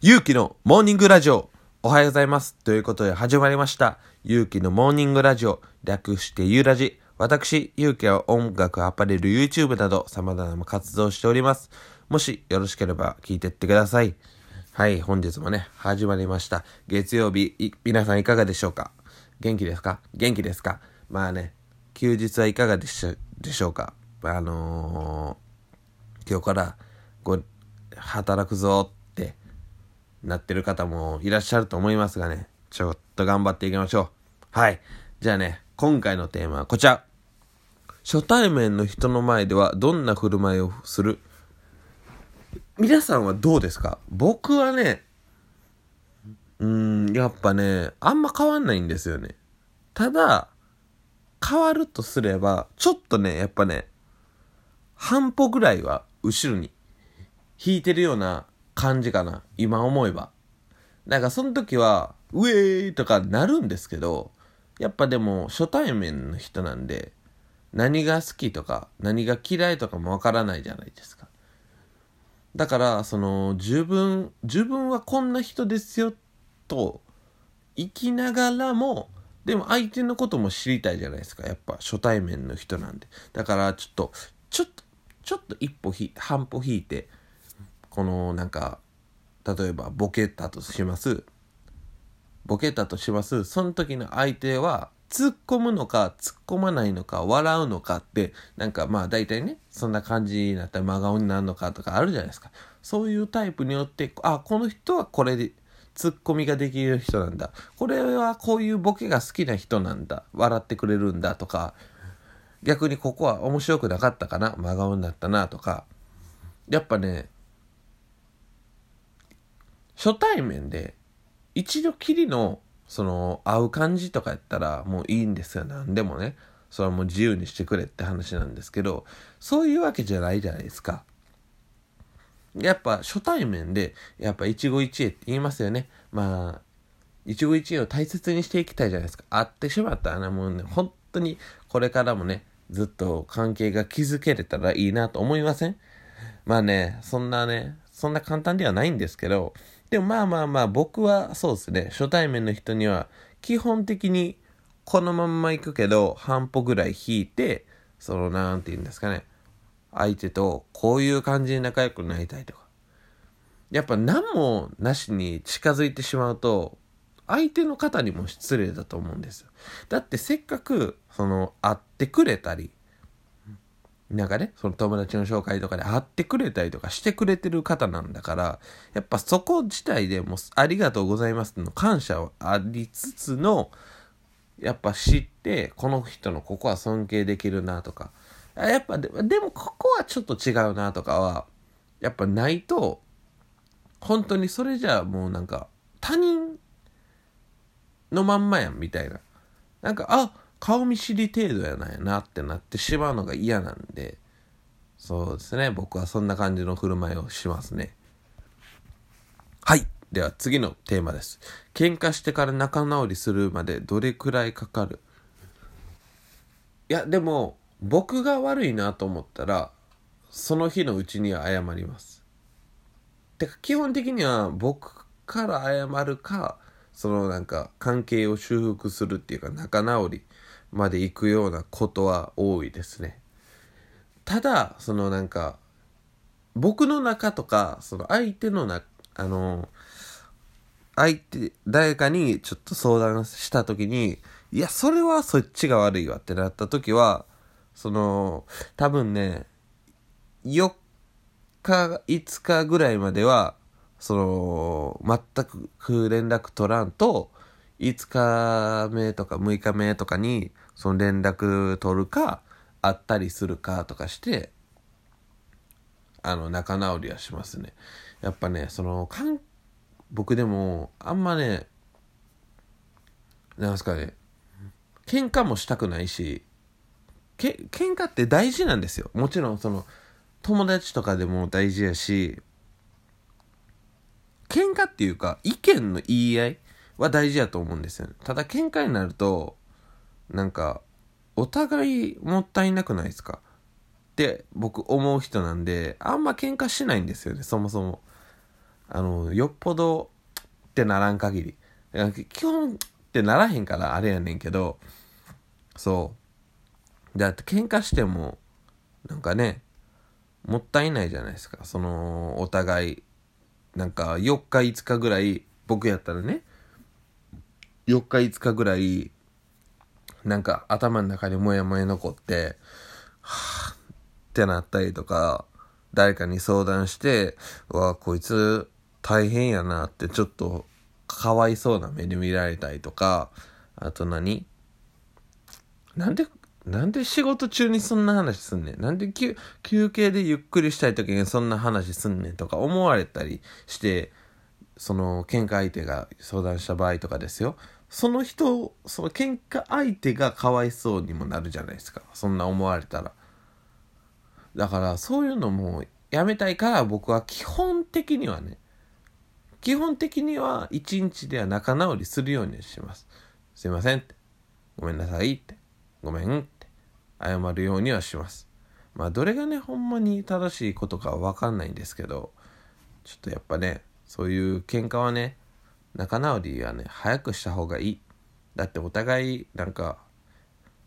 ゆうきのモーニングラジオ。おはようございます。ということで始まりました。ゆうきのモーニングラジオ。略してゆうラジ。私、ゆうきは音楽、アパレル、YouTube など様々な活動をしております。もしよろしければ聞いてってください。はい、本日もね、始まりました。月曜日、皆さんいかがでしょうか？元気ですか？元気ですか？まあね、休日はいかがでしょでしょうか？あのー、今日から、こう、働くぞなってる方もいらっしゃると思いますがね、ちょっと頑張っていきましょう。はい。じゃあね、今回のテーマはこちら。初対面の人の前ではどんな振る舞いをする？皆さんはどうですか？僕はね、うーん、やっぱね、あんま変わんないんですよね。ただ、変わるとすれば、ちょっとね、やっぱね、半歩ぐらいは後ろに引いてるような感じかな。今思えば。なんかその時は、ウェーイとかなるんですけど、やっぱでも初対面の人なんで、何が好きとか何が嫌いとかもわからないじゃないですか。だから、その、自分、自分はこんな人ですよ、と、生きながらも、でも相手のことも知りたいじゃないですか。やっぱ初対面の人なんで。だから、ちょっと、ちょっと、ちょっと一歩ひ、半歩引いて、この、なんか、例えば、ボケたとします。ボケたとします。その時の相手は、突っ込むのか、突っ込まないのか、笑うのかって、なんかまあ大体ね、そんな感じになったら真顔になるのかとかあるじゃないですか。そういうタイプによって、あ、この人はこれで、突っ込みができる人なんだ。これはこういうボケが好きな人なんだ。笑ってくれるんだとか、逆にここは面白くなかったかな、真顔になったなとか。やっぱね、初対面で一度きりのその会う感じとかやったらもういいんですよ。何でもね。それはもう自由にしてくれって話なんですけどそういうわけじゃないじゃないですか。やっぱ初対面でやっぱ一期一会って言いますよね。まあ一期一会を大切にしていきたいじゃないですか。会ってしまったらねもうね本当にこれからもねずっと関係が築けれたらいいなと思いません？まあねそんなねそんな簡単ではないんですけどでもまあまあまあ僕はそうですね。初対面の人には基本的にこのまんま行くけど半歩ぐらい引いてそのなんて言うんですかね。相手とこういう感じで仲良くなりたいとか。やっぱ何もなしに近づいてしまうと相手の方にも失礼だと思うんですよ。だってせっかくその会ってくれたりなんかね、その友達の紹介とかで会ってくれたりとかしてくれてる方なんだから、やっぱそこ自体でもうありがとうございますの感謝はありつつの、やっぱ知って、この人のここは尊敬できるなとか、やっぱででもここはちょっと違うなとかは、やっぱないと、本当にそれじゃあもうなんか他人のまんまやんみたいな。なんか、あ顔見知り程度やないなってなってしまうのが嫌なんで、そうですね。僕はそんな感じの振る舞いをしますね。はい。では次のテーマです。喧嘩してから仲直りするまでどれくらいかかる？いや、でも、僕が悪いなと思ったら、その日のうちには謝ります。てか、基本的には僕から謝るか、そのなんか関係を修復するっていうか仲直りまで行くようなことは多いですね。ただ、そのなんか、僕の中とか、その相手のな、あの、相手、誰かにちょっと相談した時に、いや、それはそっちが悪いわってなった時は、その、多分ね、4日、5日ぐらいまでは、その、全く連絡取らんと、5日目とか6日目とかに、その連絡取るか、会ったりするかとかして、あの、仲直りはしますね。やっぱね、その、かん、僕でも、あんまね、なんすかね、喧嘩もしたくないし、け、喧嘩って大事なんですよ。もちろん、その、友達とかでも大事やし、喧嘩っていうか、意見の言い合いは大事やと思うんですよ、ただ喧嘩になると、なんか、お互いもったいなくないですか？って僕思う人なんで、あんま喧嘩しないんですよね、そもそも。あの、よっぽどってならん限り。基本ってならへんからあれやねんけど、そう。だって喧嘩しても、なんかね、もったいないじゃないですか。その、お互い、なんか4日5日ぐらい、僕やったらね、4日5日ぐらい、なんか頭の中にモヤモヤ残って、はぁってなったりとか、誰かに相談して、わこいつ大変やなってちょっとかわいそうな目で見られたりとか、あと何？なんで、なんで仕事中にそんな話すんねん？なんで休憩でゆっくりしたい時にそんな話すんねんとか思われたりして、その喧嘩相手が相談した場合とかですよ。その人、その喧嘩相手がかわいそうにもなるじゃないですか。そんな思われたら。だからそういうのもやめたいから僕は基本的にはね、基本的には一日では仲直りするようにします。すいませんって。ごめんなさいって。ごめんって謝るようにはします。まあどれがね、ほんまに正しいことかはわかんないんですけど、ちょっとやっぱね、そういう喧嘩はね、仲直りはね、早くした方がいい。だってお互いなんか、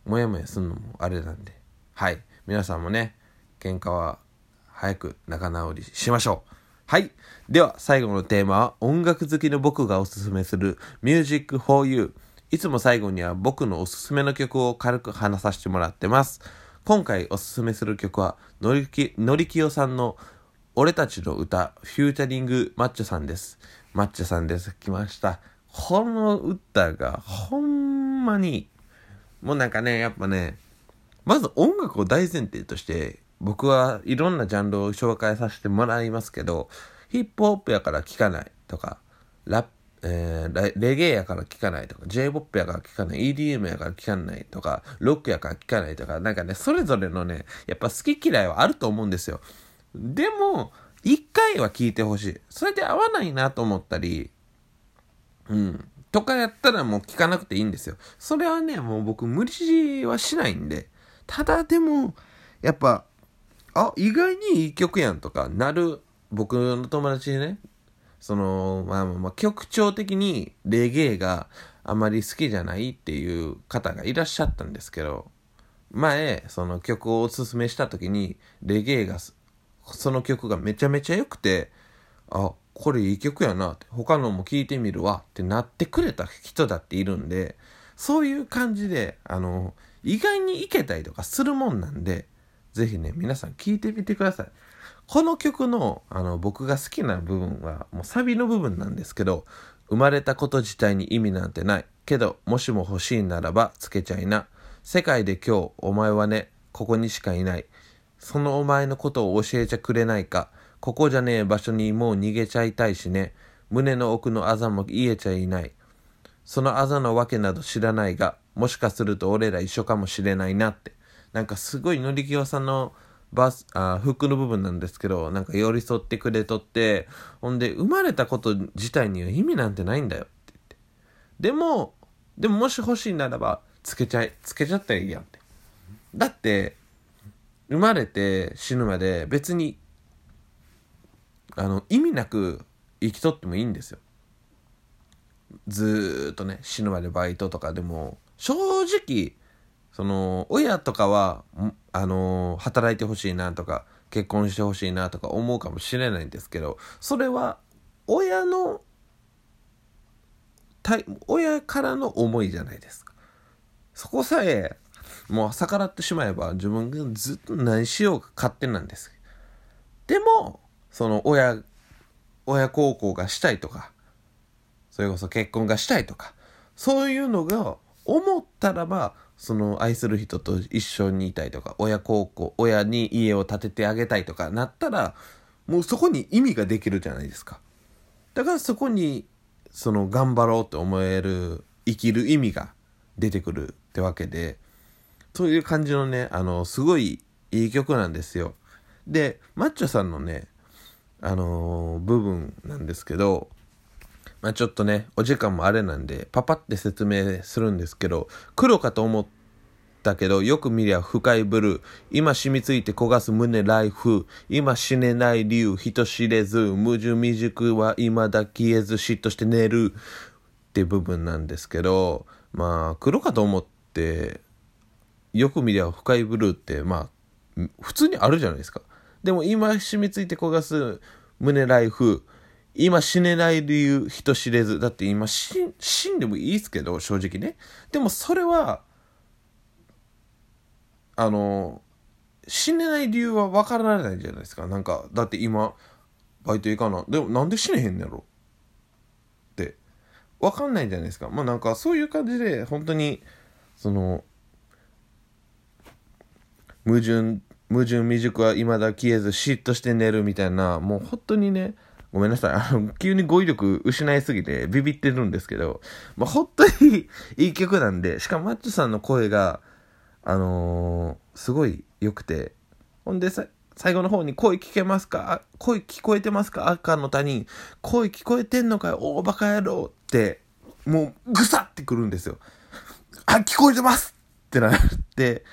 もやもやすんのもあれなんで。はい。皆さんもね、喧嘩は早く仲直りしましょう。はい。では、最後のテーマは、音楽好きの僕がおすすめする Music for You。いつも最後には僕のおすすめの曲を軽く話させてもらってます。今回おすすめする曲は、のりき、のりきよさんの俺たちの歌、フューチャリングマッチョさんです。マッチョさんです。来ました。この歌がほんまに、もうなんかね、やっぱね、まず音楽を大前提として、僕はいろんなジャンルを紹介させてもらいますけど、ヒップホップやから聴かないとか、ラッえー、レゲエやから聴かないとか、J-POP やから聴かない、EDM やから聴かないとか、ロックやから聴かないとか、なんかね、それぞれのね、やっぱ好き嫌いはあると思うんですよ。でも、一回は聴いてほしい。それで合わないなと思ったり、うん。とかやったらもう聴かなくていいんですよ。それはね、もう僕無理はしないんで。ただでも、やっぱ、あ、意外にいい曲やんとかなる、僕の友達でね、その、まあまあ、曲調的にレゲエがあまり好きじゃないっていう方がいらっしゃったんですけど、前、その曲をおすすめした時に、レゲエが、その曲がめちゃめちゃ良くて、あ、これいい曲やなって、他のも聴いてみるわってなってくれた人だっているんで、そういう感じで、あの、意外にいけたりとかするもんなんで、ぜひね、皆さん聞いてみてください。この曲の、あの、僕が好きな部分は、もうサビの部分なんですけど、生まれたこと自体に意味なんてない。けど、もしも欲しいならば、つけちゃいな。世界で今日、お前はね、ここにしかいない。そのお前のことを教えちゃくれないか。ここじゃねえ場所にもう逃げちゃいたいしね。胸の奥のあざも癒えちゃいない。そのあざのわけなど知らないが、もしかすると俺ら一緒かもしれないなって。なんかすごいのりきよさんのバス、あ、フックの部分なんですけど、なんか寄り添ってくれとって、ほんで、生まれたこと自体には意味なんてないんだよって言って。でも、でももし欲しいならば、つけちゃい、つけちゃったらいいやんって。だって、生まれて死ぬまで別に、あの、意味なく生きとってもいいんですよ。ずーっとね、死ぬまでバイトとかでも、正直、その、親とかは、あの、働いてほしいなとか、結婚してほしいなとか思うかもしれないんですけど、それは、親の、親からの思いじゃないですか。そこさえ、もう逆らってしまえば自分がずっと何しようか勝手なんです。でも、その親、親孝行がしたいとか、それこそ結婚がしたいとか、そういうのが思ったらば、その愛する人と一緒にいたいとか、親孝行、親に家を建ててあげたいとかなったら、もうそこに意味ができるじゃないですか。だからそこに、その頑張ろうと思える、生きる意味が出てくるってわけで、そういう感じのね、あの、すごいいい曲なんですよ。で、マッチョさんのね、あのー、部分なんですけど、まあちょっとね、お時間もあれなんで、パパって説明するんですけど、黒かと思っだけど、よく見りゃ深いブルー。今染みついて焦がす胸ライフ。今死ねない理由、人知れず。矛盾未熟は未だ消えず、嫉妬して寝る。って部分なんですけど、まあ、黒かと思って、よく見りゃ深いブルーって、まあ、普通にあるじゃないですか。でも今染みついて焦がす胸ライフ。今死ねない理由、人知れず。だって今死んでもいいですけど、正直ね。でもそれは、あの、死ねない理由は分からないじゃないですか。なんか、だって今、バイト行かな。でもなんで死ねへんのやろって。分かんないじゃないですか。まあなんかそういう感じで、本当に、その、矛盾、矛盾未熟は未だ消えず嫉妬して寝るみたいな、もう本当にね、ごめんなさい。あの、急に語彙力失いすぎてビビってるんですけど、まあ、本当にいい曲なんで、しかもマッチョさんの声が、あのー、すごい良くて、ほんでさ、最後の方に声聞けますか？声聞こえてますか？赤の他人。声聞こえてんのかよ大バカ野郎って、もうぐさってくるんですよ。あ、聞こえてますってなって、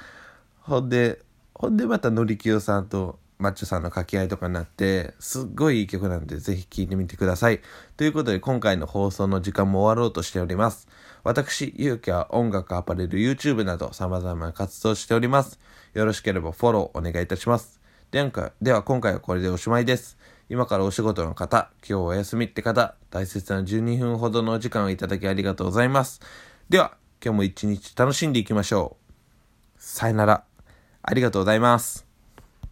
ほんで、ほんでまたのりきよさんとマッチョさんの掛け合いとかになって、すっごいいい曲なんで、ぜひ聴いてみてください。ということで、今回の放送の時間も終わろうとしております。私、ゆうきは音楽、アパレル、YouTube など様々な活動しております。よろしければフォローお願いいたします。では、では今回はこれでおしまいです。今からお仕事の方、今日お休みって方、大切な12分ほどのお時間をいただきありがとうございます。では、今日も一日楽しんでいきましょう。さよなら。ありがとうございます。